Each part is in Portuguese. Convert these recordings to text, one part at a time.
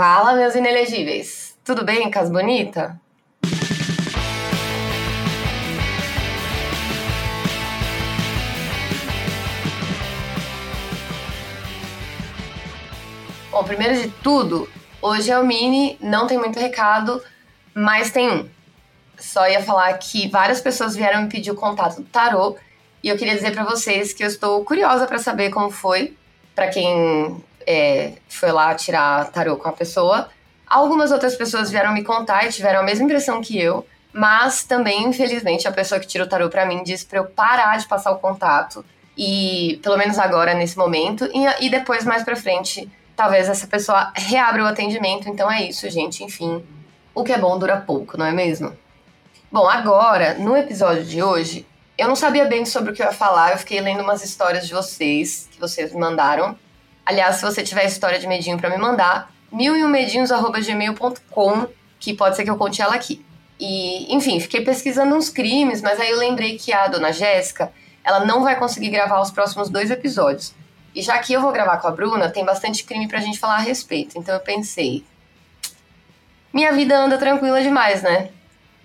Fala, meus inelegíveis. Tudo bem, Cas Bonita? Bom, primeiro de tudo, hoje é o mini, não tem muito recado, mas tem um. Só ia falar que várias pessoas vieram me pedir o contato do tarô e eu queria dizer para vocês que eu estou curiosa para saber como foi, para quem é, foi lá tirar tarô com a pessoa. Algumas outras pessoas vieram me contar e tiveram a mesma impressão que eu, mas também, infelizmente, a pessoa que tirou o tarô para mim disse para eu parar de passar o contato e, pelo menos agora, nesse momento, e, e depois, mais pra frente, talvez essa pessoa reabra o atendimento. Então é isso, gente. Enfim, o que é bom dura pouco, não é mesmo? Bom, agora, no episódio de hoje, eu não sabia bem sobre o que eu ia falar, eu fiquei lendo umas histórias de vocês, que vocês me mandaram. Aliás, se você tiver história de medinho para me mandar, mileumedinhos.gmail.com, que pode ser que eu conte ela aqui. E, enfim, fiquei pesquisando uns crimes, mas aí eu lembrei que a dona Jéssica, ela não vai conseguir gravar os próximos dois episódios. E já que eu vou gravar com a Bruna, tem bastante crime pra gente falar a respeito. Então eu pensei, minha vida anda tranquila demais, né?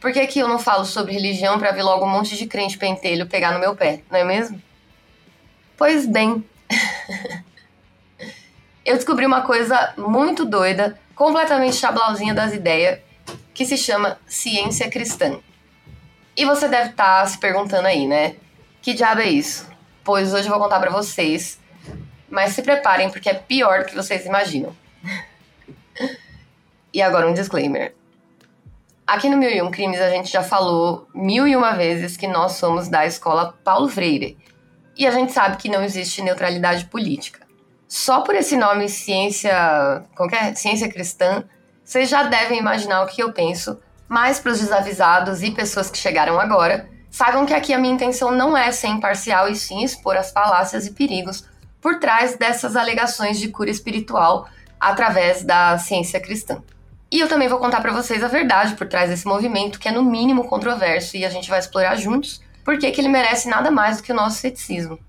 Por que, que eu não falo sobre religião para ver logo um monte de crente pentelho pegar no meu pé, não é mesmo? Pois bem. eu descobri uma coisa muito doida, completamente chablauzinha das ideias, que se chama ciência cristã. E você deve estar tá se perguntando aí, né? Que diabo é isso? Pois hoje eu vou contar para vocês. Mas se preparem porque é pior do que vocês imaginam. e agora um disclaimer. Aqui no Mil e Um Crimes a gente já falou mil e uma vezes que nós somos da escola Paulo Freire. E a gente sabe que não existe neutralidade política. Só por esse nome ciência, qualquer ciência cristã, vocês já devem imaginar o que eu penso, mas para os desavisados e pessoas que chegaram agora, saibam que aqui a minha intenção não é ser imparcial e sim expor as falácias e perigos por trás dessas alegações de cura espiritual através da ciência cristã. E eu também vou contar para vocês a verdade por trás desse movimento, que é no mínimo controverso, e a gente vai explorar juntos por que ele merece nada mais do que o nosso ceticismo.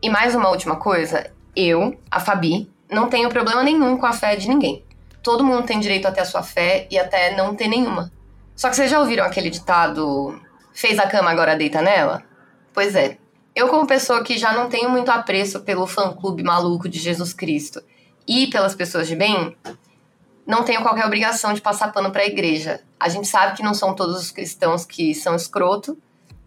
E mais uma última coisa, eu, a Fabi, não tenho problema nenhum com a fé de ninguém. Todo mundo tem direito a ter a sua fé e até não ter nenhuma. Só que vocês já ouviram aquele ditado: fez a cama, agora deita nela? Pois é. Eu, como pessoa que já não tenho muito apreço pelo fã-clube maluco de Jesus Cristo e pelas pessoas de bem, não tenho qualquer obrigação de passar pano para a igreja. A gente sabe que não são todos os cristãos que são escroto,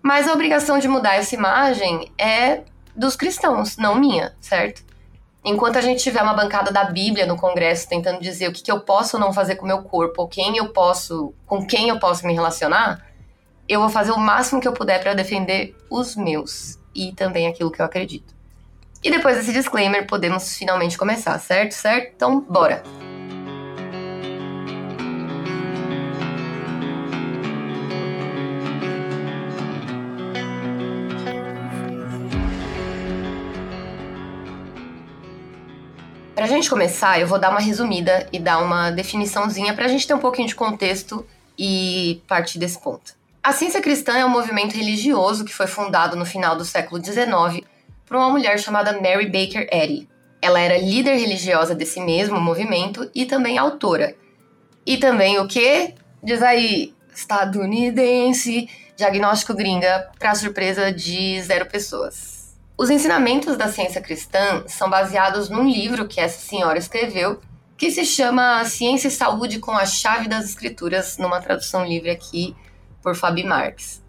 mas a obrigação de mudar essa imagem é dos cristãos, não minha, certo? Enquanto a gente tiver uma bancada da Bíblia no Congresso tentando dizer o que, que eu posso não fazer com o meu corpo, ou quem eu posso, com quem eu posso me relacionar, eu vou fazer o máximo que eu puder para defender os meus e também aquilo que eu acredito. E depois desse disclaimer, podemos finalmente começar, certo? Certo? Então, bora! Para a gente começar, eu vou dar uma resumida e dar uma definiçãozinha para a gente ter um pouquinho de contexto e partir desse ponto. A ciência cristã é um movimento religioso que foi fundado no final do século XIX por uma mulher chamada Mary Baker Eddy. Ela era líder religiosa desse mesmo movimento e também autora. E também o que? Diz aí, estadunidense, diagnóstico gringa, para surpresa de zero pessoas. Os ensinamentos da ciência cristã são baseados num livro que essa senhora escreveu, que se chama Ciência e Saúde com a Chave das Escrituras, numa tradução livre aqui por Fabi Marques.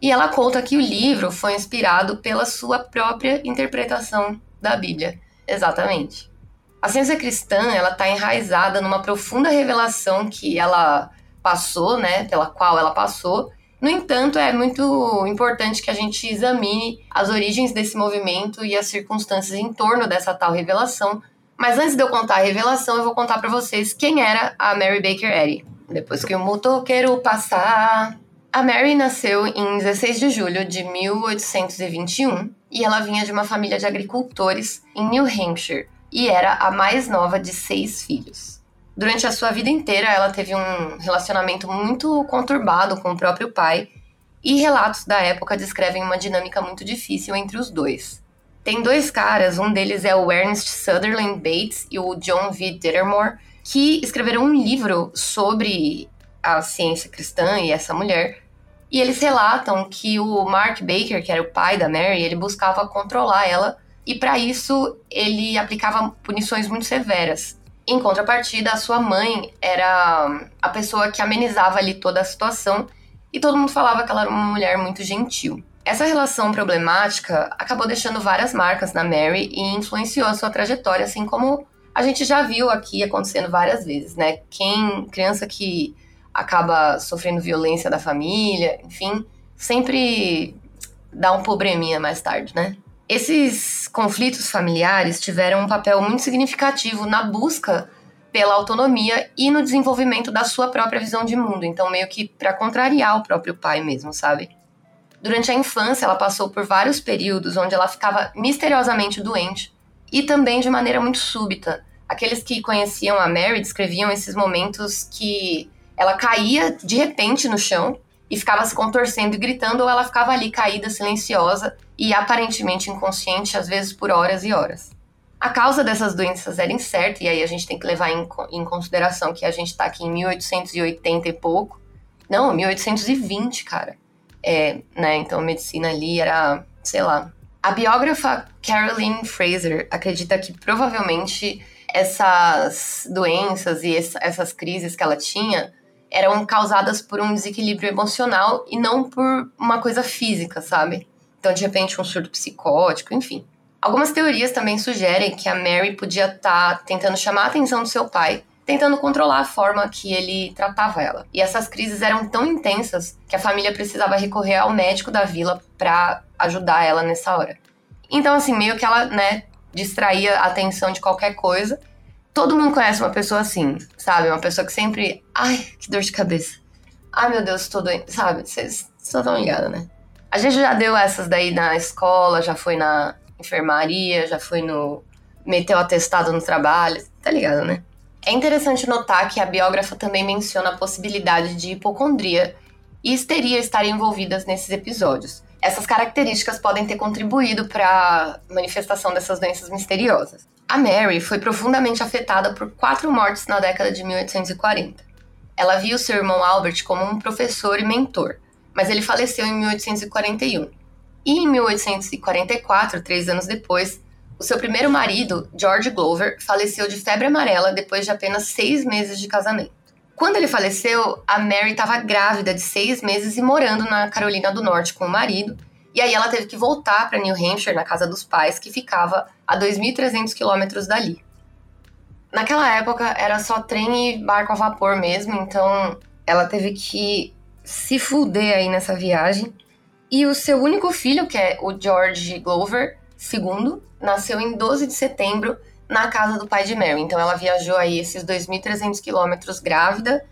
E ela conta que o livro foi inspirado pela sua própria interpretação da Bíblia. Exatamente. A ciência cristã ela está enraizada numa profunda revelação que ela passou, né, pela qual ela passou, no entanto, é muito importante que a gente examine as origens desse movimento e as circunstâncias em torno dessa tal revelação. Mas antes de eu contar a revelação, eu vou contar para vocês quem era a Mary Baker Eddy. Depois que o motoqueiro passar. A Mary nasceu em 16 de julho de 1821 e ela vinha de uma família de agricultores em New Hampshire e era a mais nova de seis filhos. Durante a sua vida inteira, ela teve um relacionamento muito conturbado com o próprio pai, e relatos da época descrevem uma dinâmica muito difícil entre os dois. Tem dois caras, um deles é o Ernest Sutherland Bates e o John V. Dittermore, que escreveram um livro sobre a ciência cristã e essa mulher. E eles relatam que o Mark Baker, que era o pai da Mary, ele buscava controlar ela e para isso ele aplicava punições muito severas. Em contrapartida, a sua mãe era a pessoa que amenizava ali toda a situação e todo mundo falava que ela era uma mulher muito gentil. Essa relação problemática acabou deixando várias marcas na Mary e influenciou a sua trajetória, assim como a gente já viu aqui acontecendo várias vezes, né? Quem criança que acaba sofrendo violência da família, enfim, sempre dá um probleminha mais tarde, né? Esses conflitos familiares tiveram um papel muito significativo na busca pela autonomia e no desenvolvimento da sua própria visão de mundo, então meio que para contrariar o próprio pai mesmo, sabe? Durante a infância, ela passou por vários períodos onde ela ficava misteriosamente doente e também de maneira muito súbita. Aqueles que conheciam a Mary descreviam esses momentos que ela caía de repente no chão e ficava se contorcendo e gritando, ou ela ficava ali caída, silenciosa e aparentemente inconsciente, às vezes por horas e horas. A causa dessas doenças era incerta, e aí a gente tem que levar em, em consideração que a gente está aqui em 1880 e pouco. Não, 1820, cara. É, né? Então a medicina ali era, sei lá. A biógrafa Caroline Fraser acredita que provavelmente essas doenças e essas crises que ela tinha eram causadas por um desequilíbrio emocional e não por uma coisa física, sabe? Então, de repente, um surto psicótico, enfim. Algumas teorias também sugerem que a Mary podia estar tá tentando chamar a atenção do seu pai, tentando controlar a forma que ele tratava ela. E essas crises eram tão intensas que a família precisava recorrer ao médico da vila para ajudar ela nessa hora. Então, assim, meio que ela, né, distraía a atenção de qualquer coisa Todo mundo conhece uma pessoa assim, sabe? Uma pessoa que sempre. Ai, que dor de cabeça. Ai, meu Deus, tô doente. Sabe? Vocês estão ligados, né? A gente já deu essas daí na escola, já foi na enfermaria, já foi no. meteu atestado no trabalho, tá ligado, né? É interessante notar que a biógrafa também menciona a possibilidade de hipocondria e histeria estarem envolvidas nesses episódios. Essas características podem ter contribuído para a manifestação dessas doenças misteriosas. A Mary foi profundamente afetada por quatro mortes na década de 1840. Ela via o seu irmão Albert como um professor e mentor, mas ele faleceu em 1841. E em 1844, três anos depois, o seu primeiro marido, George Glover, faleceu de febre amarela depois de apenas seis meses de casamento. Quando ele faleceu, a Mary estava grávida de seis meses e morando na Carolina do Norte com o marido, e aí ela teve que voltar para New Hampshire, na casa dos pais, que ficava a 2.300 quilômetros dali. Naquela época era só trem e barco a vapor mesmo, então ela teve que se fuder aí nessa viagem. E o seu único filho, que é o George Glover II, nasceu em 12 de setembro na casa do pai de Mary. Então ela viajou aí esses 2.300 quilômetros grávida,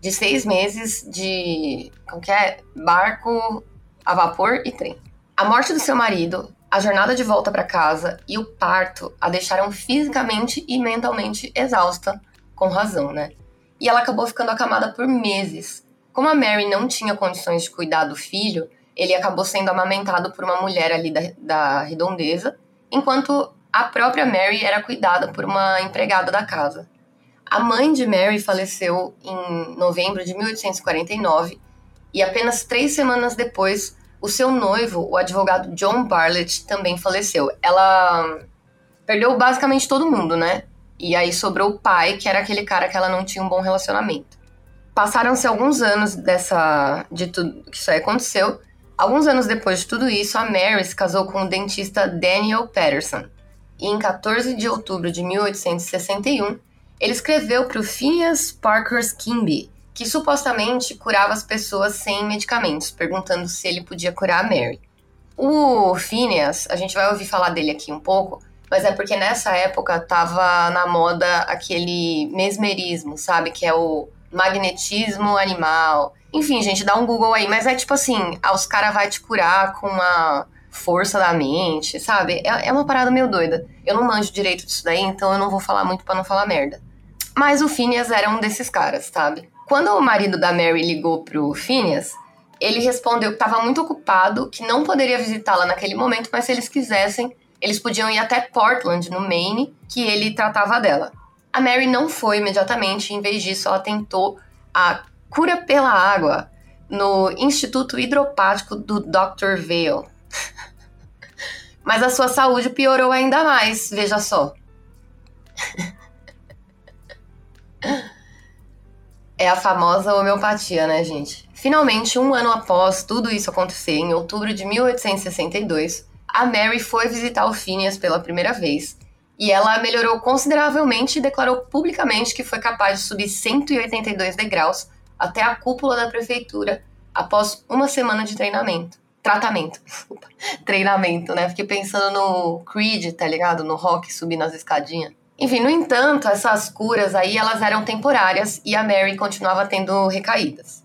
de seis meses de como é? barco a vapor e trem. A morte do seu marido, a jornada de volta para casa e o parto a deixaram fisicamente e mentalmente exausta, com razão, né? E ela acabou ficando acamada por meses. Como a Mary não tinha condições de cuidar do filho, ele acabou sendo amamentado por uma mulher ali da, da redondeza, enquanto a própria Mary era cuidada por uma empregada da casa. A mãe de Mary faleceu em novembro de 1849 e apenas três semanas depois o seu noivo, o advogado John Bartlett, também faleceu. Ela perdeu basicamente todo mundo, né? E aí sobrou o pai, que era aquele cara que ela não tinha um bom relacionamento. Passaram-se alguns anos dessa de tudo que isso aí aconteceu. Alguns anos depois de tudo isso, a Mary se casou com o dentista Daniel Patterson. E em 14 de outubro de 1861, ele escreveu para o Phineas Parker Skimby, que supostamente curava as pessoas sem medicamentos, perguntando se ele podia curar a Mary. O Phineas, a gente vai ouvir falar dele aqui um pouco, mas é porque nessa época tava na moda aquele mesmerismo, sabe? Que é o magnetismo animal. Enfim, gente, dá um Google aí, mas é tipo assim, ah, os caras vai te curar com uma força da mente, sabe? É, é uma parada meio doida. Eu não manjo direito disso daí, então eu não vou falar muito para não falar merda. Mas o Phineas era um desses caras, sabe? Quando o marido da Mary ligou pro Phineas, ele respondeu que estava muito ocupado, que não poderia visitá-la naquele momento, mas se eles quisessem, eles podiam ir até Portland, no Maine, que ele tratava dela. A Mary não foi imediatamente, em vez disso, ela tentou a cura pela água no Instituto Hidropático do Dr. Vale. Mas a sua saúde piorou ainda mais, veja só. É a famosa homeopatia, né, gente? Finalmente, um ano após tudo isso acontecer, em outubro de 1862, a Mary foi visitar o Phineas pela primeira vez e ela melhorou consideravelmente e declarou publicamente que foi capaz de subir 182 degraus até a cúpula da prefeitura após uma semana de treinamento. Tratamento. Treinamento, né? Fiquei pensando no Creed, tá ligado? No rock subindo as escadinhas. Enfim, no entanto, essas curas aí, elas eram temporárias e a Mary continuava tendo recaídas.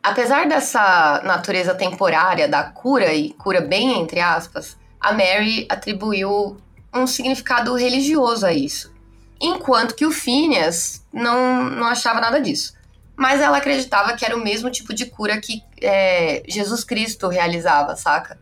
Apesar dessa natureza temporária da cura, e cura bem entre aspas, a Mary atribuiu um significado religioso a isso. Enquanto que o Phineas não, não achava nada disso. Mas ela acreditava que era o mesmo tipo de cura que é, Jesus Cristo realizava, saca?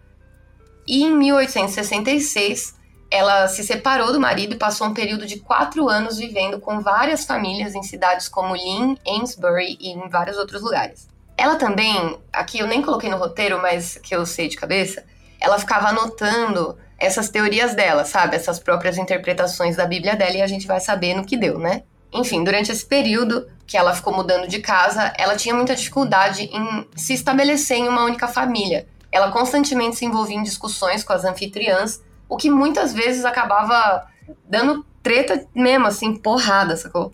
E em 1866, ela se separou do marido e passou um período de quatro anos vivendo com várias famílias em cidades como Lynn, Amesbury e em vários outros lugares. Ela também, aqui eu nem coloquei no roteiro, mas que eu sei de cabeça, ela ficava anotando essas teorias dela, sabe? Essas próprias interpretações da Bíblia dela e a gente vai saber no que deu, né? Enfim, durante esse período que ela ficou mudando de casa, ela tinha muita dificuldade em se estabelecer em uma única família. Ela constantemente se envolvia em discussões com as anfitriãs, o que muitas vezes acabava dando treta mesmo, assim, porrada, sacou?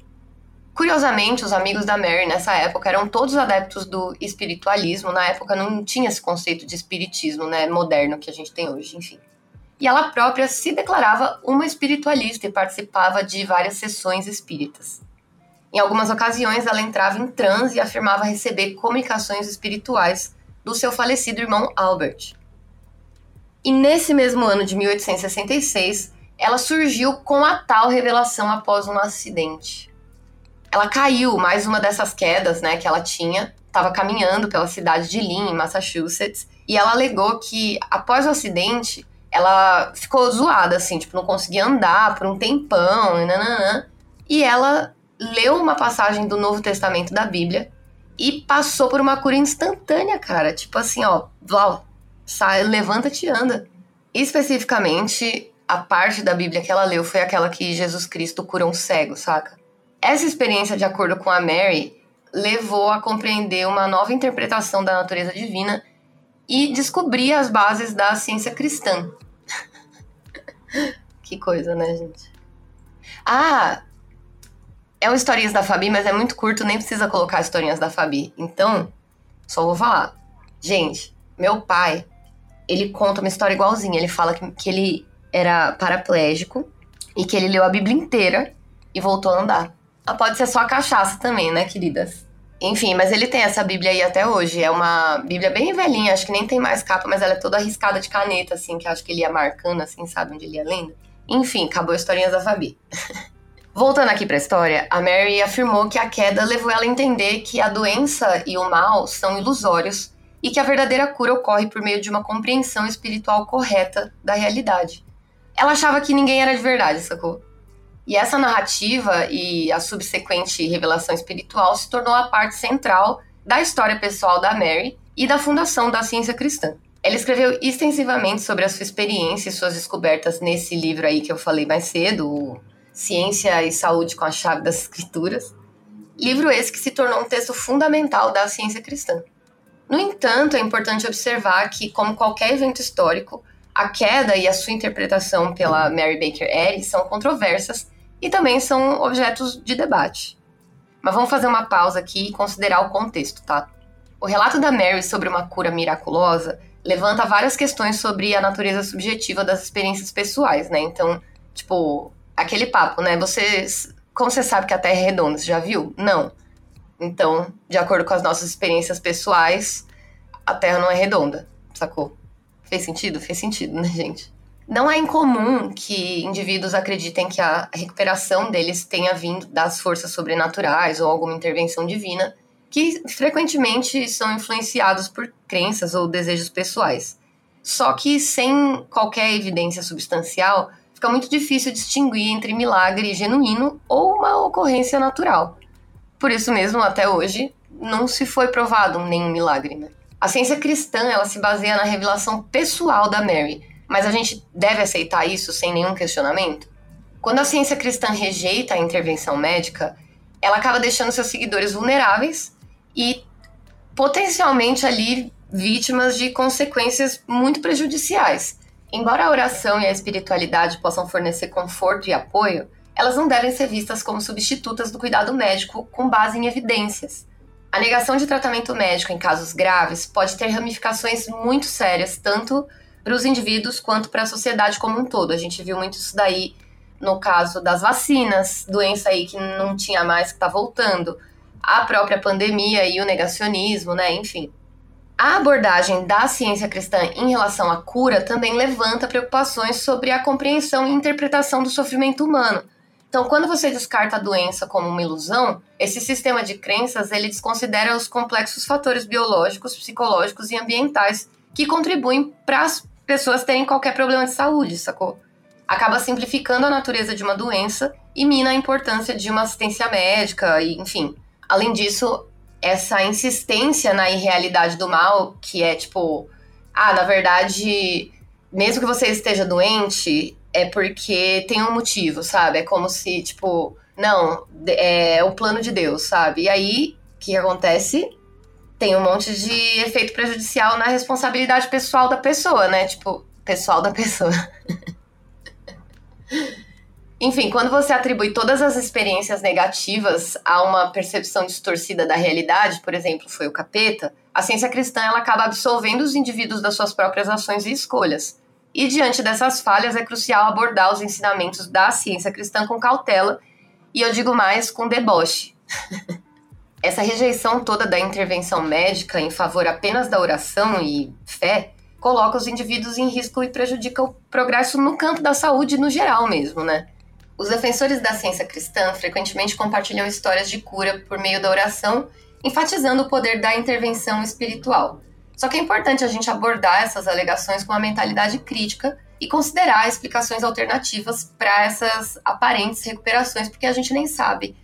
Curiosamente, os amigos da Mary nessa época eram todos adeptos do espiritualismo. Na época não tinha esse conceito de espiritismo, né, moderno que a gente tem hoje, enfim e ela própria se declarava uma espiritualista e participava de várias sessões espíritas. Em algumas ocasiões, ela entrava em transe e afirmava receber comunicações espirituais do seu falecido irmão Albert. E nesse mesmo ano de 1866, ela surgiu com a tal revelação após um acidente. Ela caiu, mais uma dessas quedas né, que ela tinha, estava caminhando pela cidade de Lynn, em Massachusetts, e ela alegou que, após o acidente, ela ficou zoada, assim, tipo, não conseguia andar por um tempão, e nananã. E ela leu uma passagem do Novo Testamento da Bíblia e passou por uma cura instantânea, cara. Tipo assim, ó, Vlau, sai, levanta-te e anda. Especificamente, a parte da Bíblia que ela leu foi aquela que Jesus Cristo cura um cego, saca? Essa experiência, de acordo com a Mary, levou a compreender uma nova interpretação da natureza divina e descobrir as bases da ciência cristã. que coisa, né, gente? Ah, é o Historinhas da Fabi, mas é muito curto, nem precisa colocar Historinhas da Fabi. Então, só vou falar. Gente, meu pai, ele conta uma história igualzinha. Ele fala que, que ele era paraplégico e que ele leu a Bíblia inteira e voltou a andar. Ah, pode ser só a cachaça também, né, queridas? Enfim, mas ele tem essa Bíblia aí até hoje. É uma Bíblia bem velhinha, acho que nem tem mais capa, mas ela é toda arriscada de caneta, assim, que acho que ele ia marcando, assim, sabe, onde ele ia lendo. Enfim, acabou a historinha da Fabi. Voltando aqui para a história, a Mary afirmou que a queda levou ela a entender que a doença e o mal são ilusórios e que a verdadeira cura ocorre por meio de uma compreensão espiritual correta da realidade. Ela achava que ninguém era de verdade, sacou? E essa narrativa e a subsequente revelação espiritual se tornou a parte central da história pessoal da Mary e da fundação da ciência cristã. Ela escreveu extensivamente sobre a sua experiência e suas descobertas nesse livro aí que eu falei mais cedo, Ciência e Saúde com a Chave das Escrituras. Livro esse que se tornou um texto fundamental da ciência cristã. No entanto, é importante observar que, como qualquer evento histórico, a queda e a sua interpretação pela Mary Baker Eddy são controversas e também são objetos de debate. Mas vamos fazer uma pausa aqui e considerar o contexto, tá? O relato da Mary sobre uma cura miraculosa levanta várias questões sobre a natureza subjetiva das experiências pessoais, né? Então, tipo, aquele papo, né? Você, como você sabe que a Terra é redonda, você já viu? Não. Então, de acordo com as nossas experiências pessoais, a Terra não é redonda, sacou? Fez sentido? Fez sentido, né, gente? Não é incomum que indivíduos acreditem que a recuperação deles tenha vindo das forças sobrenaturais ou alguma intervenção divina, que frequentemente são influenciados por crenças ou desejos pessoais. Só que sem qualquer evidência substancial, fica muito difícil distinguir entre milagre genuíno ou uma ocorrência natural. Por isso mesmo, até hoje, não se foi provado nenhum milagre, né? A ciência cristã, ela se baseia na revelação pessoal da Mary, mas a gente deve aceitar isso sem nenhum questionamento? Quando a ciência cristã rejeita a intervenção médica, ela acaba deixando seus seguidores vulneráveis e potencialmente ali vítimas de consequências muito prejudiciais. Embora a oração e a espiritualidade possam fornecer conforto e apoio, elas não devem ser vistas como substitutas do cuidado médico com base em evidências. A negação de tratamento médico em casos graves pode ter ramificações muito sérias, tanto para os indivíduos quanto para a sociedade como um todo. A gente viu muito isso daí no caso das vacinas, doença aí que não tinha mais, que está voltando, a própria pandemia e o negacionismo, né? Enfim. A abordagem da ciência cristã em relação à cura também levanta preocupações sobre a compreensão e interpretação do sofrimento humano. Então, quando você descarta a doença como uma ilusão, esse sistema de crenças ele desconsidera os complexos fatores biológicos, psicológicos e ambientais que contribuem para as pessoas terem qualquer problema de saúde, sacou? Acaba simplificando a natureza de uma doença e mina a importância de uma assistência médica e, enfim. Além disso, essa insistência na irrealidade do mal, que é tipo, ah, na verdade, mesmo que você esteja doente, é porque tem um motivo, sabe? É como se, tipo, não, é o plano de Deus, sabe? E aí, o que acontece? Tem um monte de efeito prejudicial na responsabilidade pessoal da pessoa, né? Tipo, pessoal da pessoa. Enfim, quando você atribui todas as experiências negativas a uma percepção distorcida da realidade, por exemplo, foi o capeta, a ciência cristã ela acaba absolvendo os indivíduos das suas próprias ações e escolhas. E diante dessas falhas é crucial abordar os ensinamentos da ciência cristã com cautela e eu digo mais com deboche. Essa rejeição toda da intervenção médica em favor apenas da oração e fé coloca os indivíduos em risco e prejudica o progresso no campo da saúde no geral mesmo, né? Os defensores da ciência cristã frequentemente compartilham histórias de cura por meio da oração, enfatizando o poder da intervenção espiritual. Só que é importante a gente abordar essas alegações com uma mentalidade crítica e considerar explicações alternativas para essas aparentes recuperações, porque a gente nem sabe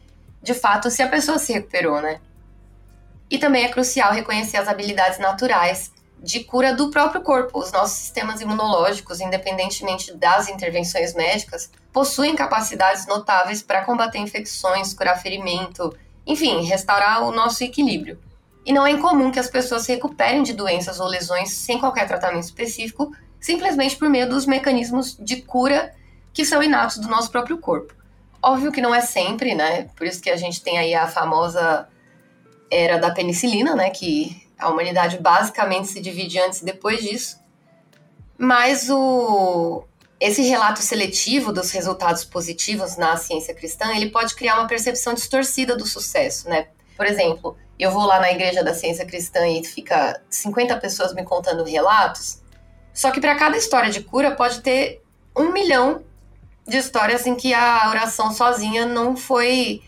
de fato se a pessoa se recuperou, né? E também é crucial reconhecer as habilidades naturais de cura do próprio corpo. Os nossos sistemas imunológicos, independentemente das intervenções médicas, possuem capacidades notáveis para combater infecções, curar ferimento, enfim, restaurar o nosso equilíbrio. E não é incomum que as pessoas se recuperem de doenças ou lesões sem qualquer tratamento específico, simplesmente por meio dos mecanismos de cura que são inatos do nosso próprio corpo. Óbvio que não é sempre, né? Por isso que a gente tem aí a famosa era da penicilina, né? Que a humanidade basicamente se divide antes e depois disso. Mas o, esse relato seletivo dos resultados positivos na ciência cristã, ele pode criar uma percepção distorcida do sucesso, né? Por exemplo, eu vou lá na igreja da ciência cristã e fica 50 pessoas me contando relatos, só que para cada história de cura pode ter um milhão de histórias em que a oração sozinha não foi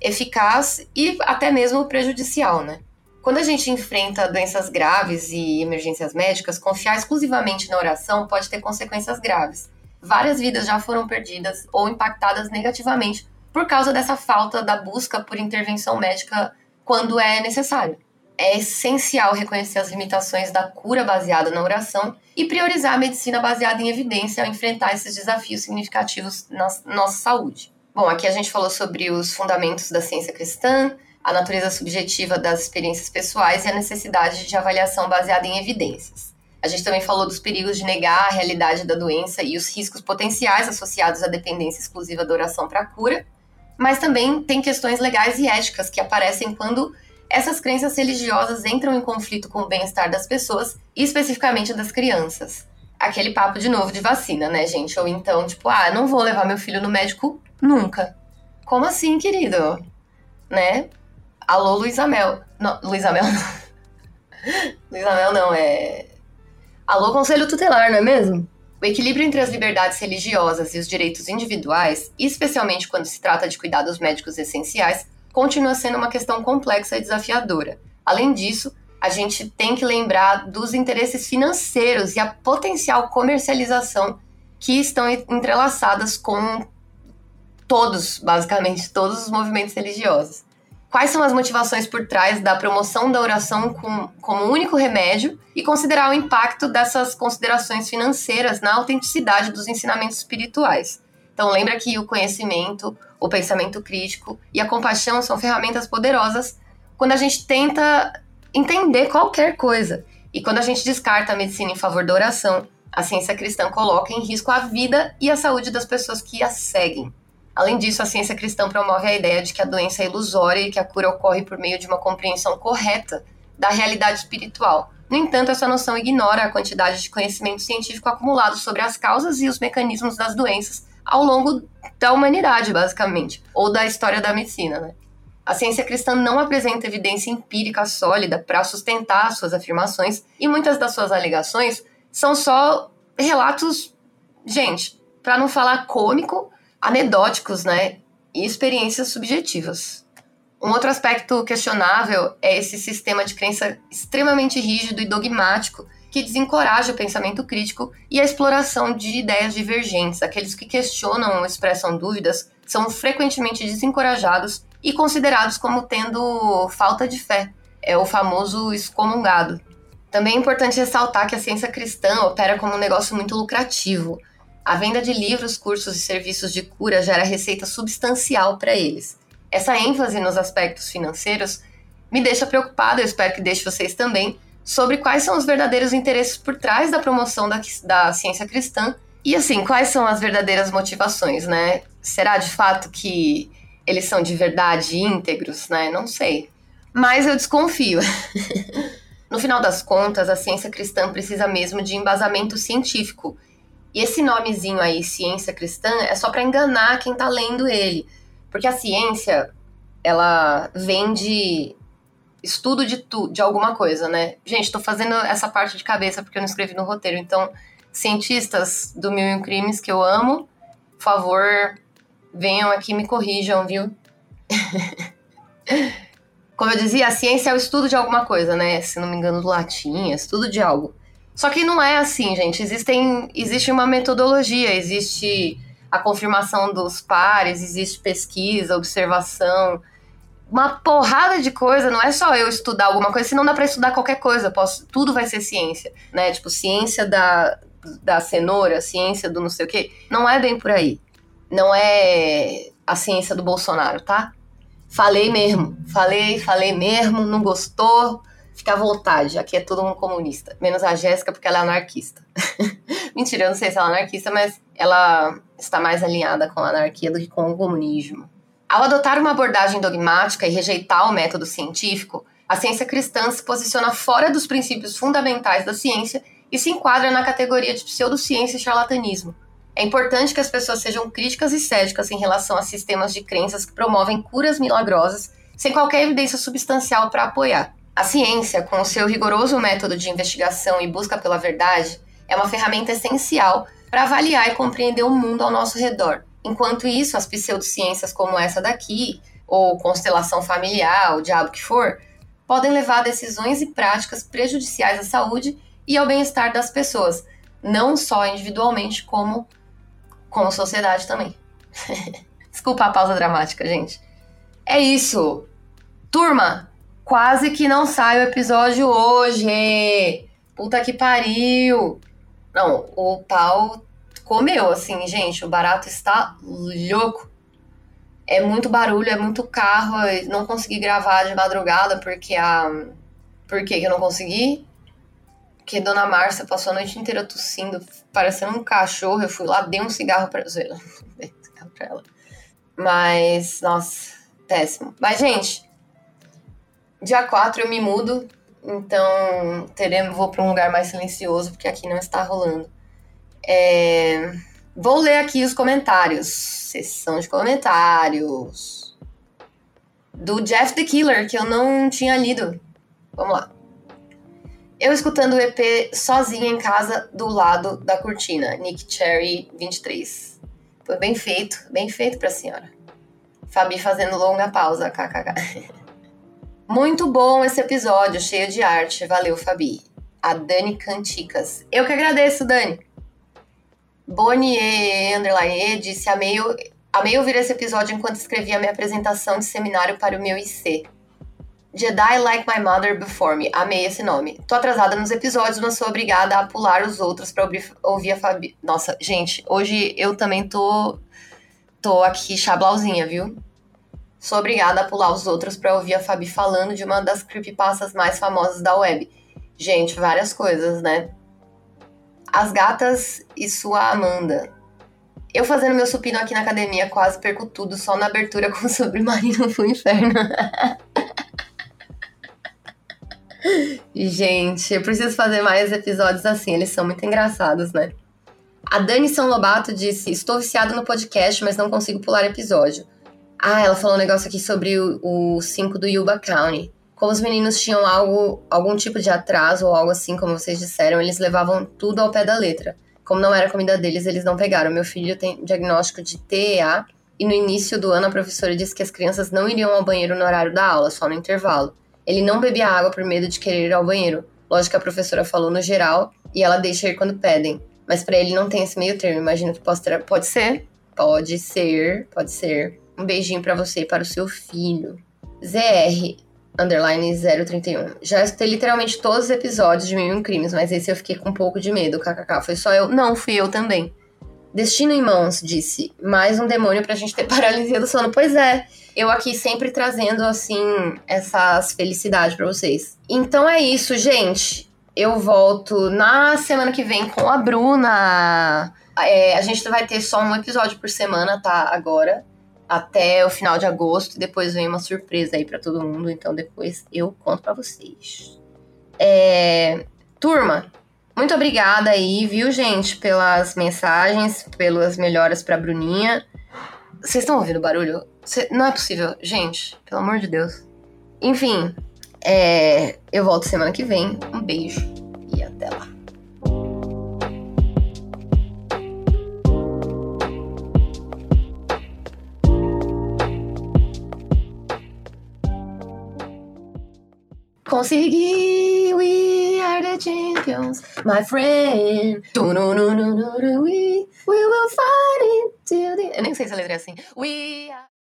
eficaz e até mesmo prejudicial, né? Quando a gente enfrenta doenças graves e emergências médicas, confiar exclusivamente na oração pode ter consequências graves. Várias vidas já foram perdidas ou impactadas negativamente por causa dessa falta da busca por intervenção médica quando é necessário. É essencial reconhecer as limitações da cura baseada na oração e priorizar a medicina baseada em evidência ao enfrentar esses desafios significativos na nossa saúde. Bom, aqui a gente falou sobre os fundamentos da ciência cristã, a natureza subjetiva das experiências pessoais e a necessidade de avaliação baseada em evidências. A gente também falou dos perigos de negar a realidade da doença e os riscos potenciais associados à dependência exclusiva da oração para a cura, mas também tem questões legais e éticas que aparecem quando essas crenças religiosas entram em conflito com o bem-estar das pessoas e especificamente das crianças. Aquele papo de novo de vacina, né, gente? Ou então, tipo, ah, não vou levar meu filho no médico nunca. Como assim, querido? Né? Alô, Luísa Mel. Não, Luísa Mel não. Luísa Mel não, é. Alô, Conselho Tutelar, não é mesmo? O equilíbrio entre as liberdades religiosas e os direitos individuais, especialmente quando se trata de cuidados médicos essenciais, continua sendo uma questão complexa e desafiadora. Além disso, a gente tem que lembrar dos interesses financeiros e a potencial comercialização que estão entrelaçadas com todos, basicamente, todos os movimentos religiosos. Quais são as motivações por trás da promoção da oração com, como único remédio e considerar o impacto dessas considerações financeiras na autenticidade dos ensinamentos espirituais? Então, lembra que o conhecimento, o pensamento crítico e a compaixão são ferramentas poderosas quando a gente tenta entender qualquer coisa. E quando a gente descarta a medicina em favor da oração, a ciência cristã coloca em risco a vida e a saúde das pessoas que a seguem. Além disso, a ciência cristã promove a ideia de que a doença é ilusória e que a cura ocorre por meio de uma compreensão correta da realidade espiritual. No entanto, essa noção ignora a quantidade de conhecimento científico acumulado sobre as causas e os mecanismos das doenças ao longo da humanidade, basicamente, ou da história da medicina. Né? A ciência cristã não apresenta evidência empírica sólida para sustentar suas afirmações e muitas das suas alegações são só relatos, gente, para não falar cômico, anedóticos, né? E experiências subjetivas. Um outro aspecto questionável é esse sistema de crença extremamente rígido e dogmático que desencoraja o pensamento crítico e a exploração de ideias divergentes. Aqueles que questionam ou expressam dúvidas são frequentemente desencorajados e considerados como tendo falta de fé. É o famoso excomungado. Também é importante ressaltar que a ciência cristã opera como um negócio muito lucrativo. A venda de livros, cursos e serviços de cura gera receita substancial para eles. Essa ênfase nos aspectos financeiros me deixa preocupada, eu espero que deixe vocês também, sobre quais são os verdadeiros interesses por trás da promoção da, da ciência cristã e, assim, quais são as verdadeiras motivações, né? Será de fato que eles são de verdade íntegros, né? Não sei. Mas eu desconfio. no final das contas, a ciência cristã precisa mesmo de embasamento científico e esse nomezinho aí, ciência cristã, é só para enganar quem tá lendo ele. Porque a ciência, ela vem de estudo de, tu, de alguma coisa, né? Gente, tô fazendo essa parte de cabeça porque eu não escrevi no roteiro. Então, cientistas do Mil e um Crimes que eu amo, por favor, venham aqui me corrijam, viu? Como eu dizia, a ciência é o estudo de alguma coisa, né? Se não me engano, do latim, é estudo de algo. Só que não é assim, gente. Existem, existe uma metodologia, existe a confirmação dos pares, existe pesquisa, observação, uma porrada de coisa. Não é só eu estudar alguma coisa, senão dá para estudar qualquer coisa. Posso, tudo vai ser ciência, né? Tipo ciência da, da cenoura, ciência do não sei o quê. Não é bem por aí. Não é a ciência do Bolsonaro, tá? Falei mesmo, falei, falei mesmo, não gostou, fica à vontade, aqui é todo mundo comunista. Menos a Jéssica, porque ela é anarquista. Mentira, eu não sei se ela é anarquista, mas ela está mais alinhada com a anarquia do que com o comunismo. Ao adotar uma abordagem dogmática e rejeitar o método científico, a ciência cristã se posiciona fora dos princípios fundamentais da ciência e se enquadra na categoria de pseudociência e charlatanismo. É importante que as pessoas sejam críticas e céticas em relação a sistemas de crenças que promovem curas milagrosas sem qualquer evidência substancial para apoiar. A ciência, com o seu rigoroso método de investigação e busca pela verdade, é uma ferramenta essencial para avaliar e compreender o mundo ao nosso redor. Enquanto isso, as pseudociências como essa daqui, ou constelação familiar, o diabo que for, podem levar a decisões e práticas prejudiciais à saúde e ao bem-estar das pessoas, não só individualmente, como como sociedade também. Desculpa a pausa dramática, gente. É isso. Turma, Quase que não sai o episódio hoje. Puta que pariu. Não, o pau comeu, assim, gente. O barato está louco. É muito barulho, é muito carro. não consegui gravar de madrugada porque a. Por que eu não consegui? Porque Dona Márcia passou a noite inteira tossindo, parecendo um cachorro. Eu fui lá, dei um cigarro pra, pra ela. Mas, nossa, péssimo. Mas, gente, Dia 4 eu me mudo, então teremos, vou para um lugar mais silencioso, porque aqui não está rolando. É, vou ler aqui os comentários. Sessão de comentários. Do Jeff the Killer, que eu não tinha lido. Vamos lá. Eu escutando o EP sozinha em casa do lado da cortina. Nick Cherry 23. Foi bem feito, bem feito pra senhora. Fabi fazendo longa pausa, kkk. Muito bom esse episódio, cheio de arte. Valeu, Fabi. A Dani Canticas. Eu que agradeço, Dani. Bonnie underline disse: amei, amei ouvir esse episódio enquanto escrevia minha apresentação de seminário para o meu IC. Jedi Like My Mother Before Me. Amei esse nome. Tô atrasada nos episódios, mas sou obrigada a pular os outros pra ouvir a Fabi. Nossa, gente, hoje eu também tô. tô aqui chablauzinha, viu? Sou obrigada a pular os outros pra ouvir a Fabi falando de uma das creepypastas mais famosas da web. Gente, várias coisas, né? As gatas e sua Amanda. Eu fazendo meu supino aqui na academia, quase perco tudo só na abertura com o submarino pro inferno. Gente, eu preciso fazer mais episódios assim, eles são muito engraçados, né? A Dani São Lobato disse: Estou viciada no podcast, mas não consigo pular episódio. Ah, ela falou um negócio aqui sobre o 5 do Yuba County. Como os meninos tinham algo, algum tipo de atraso ou algo assim, como vocês disseram, eles levavam tudo ao pé da letra. Como não era comida deles, eles não pegaram. Meu filho tem diagnóstico de TEA e no início do ano a professora disse que as crianças não iriam ao banheiro no horário da aula, só no intervalo. Ele não bebia água por medo de querer ir ao banheiro. Lógico que a professora falou no geral e ela deixa ir quando pedem. Mas para ele não tem esse meio termo. Imagino que possa ter... pode ser. Pode ser, pode ser. Um beijinho para você e para o seu filho. ZR underline 031. Já escutei literalmente todos os episódios de Mil Crimes, mas esse eu fiquei com um pouco de medo. KKK, foi só eu? Não, fui eu também. Destino em mãos, disse. Mais um demônio pra gente ter paralisia do sono. Pois é, eu aqui sempre trazendo, assim, essas felicidades para vocês. Então é isso, gente. Eu volto na semana que vem com a Bruna. É, a gente vai ter só um episódio por semana, tá? Agora. Até o final de agosto. E depois vem uma surpresa aí para todo mundo. Então depois eu conto para vocês. É, turma, muito obrigada aí, viu, gente, pelas mensagens, pelas melhoras pra Bruninha. Vocês estão ouvindo barulho? Cê... Não é possível. Gente, pelo amor de Deus. Enfim, é... eu volto semana que vem. Um beijo e até lá. Consegui, we are the champions, my friend. We, will fight it till the... Eu nem sei se a letra é assim. We are...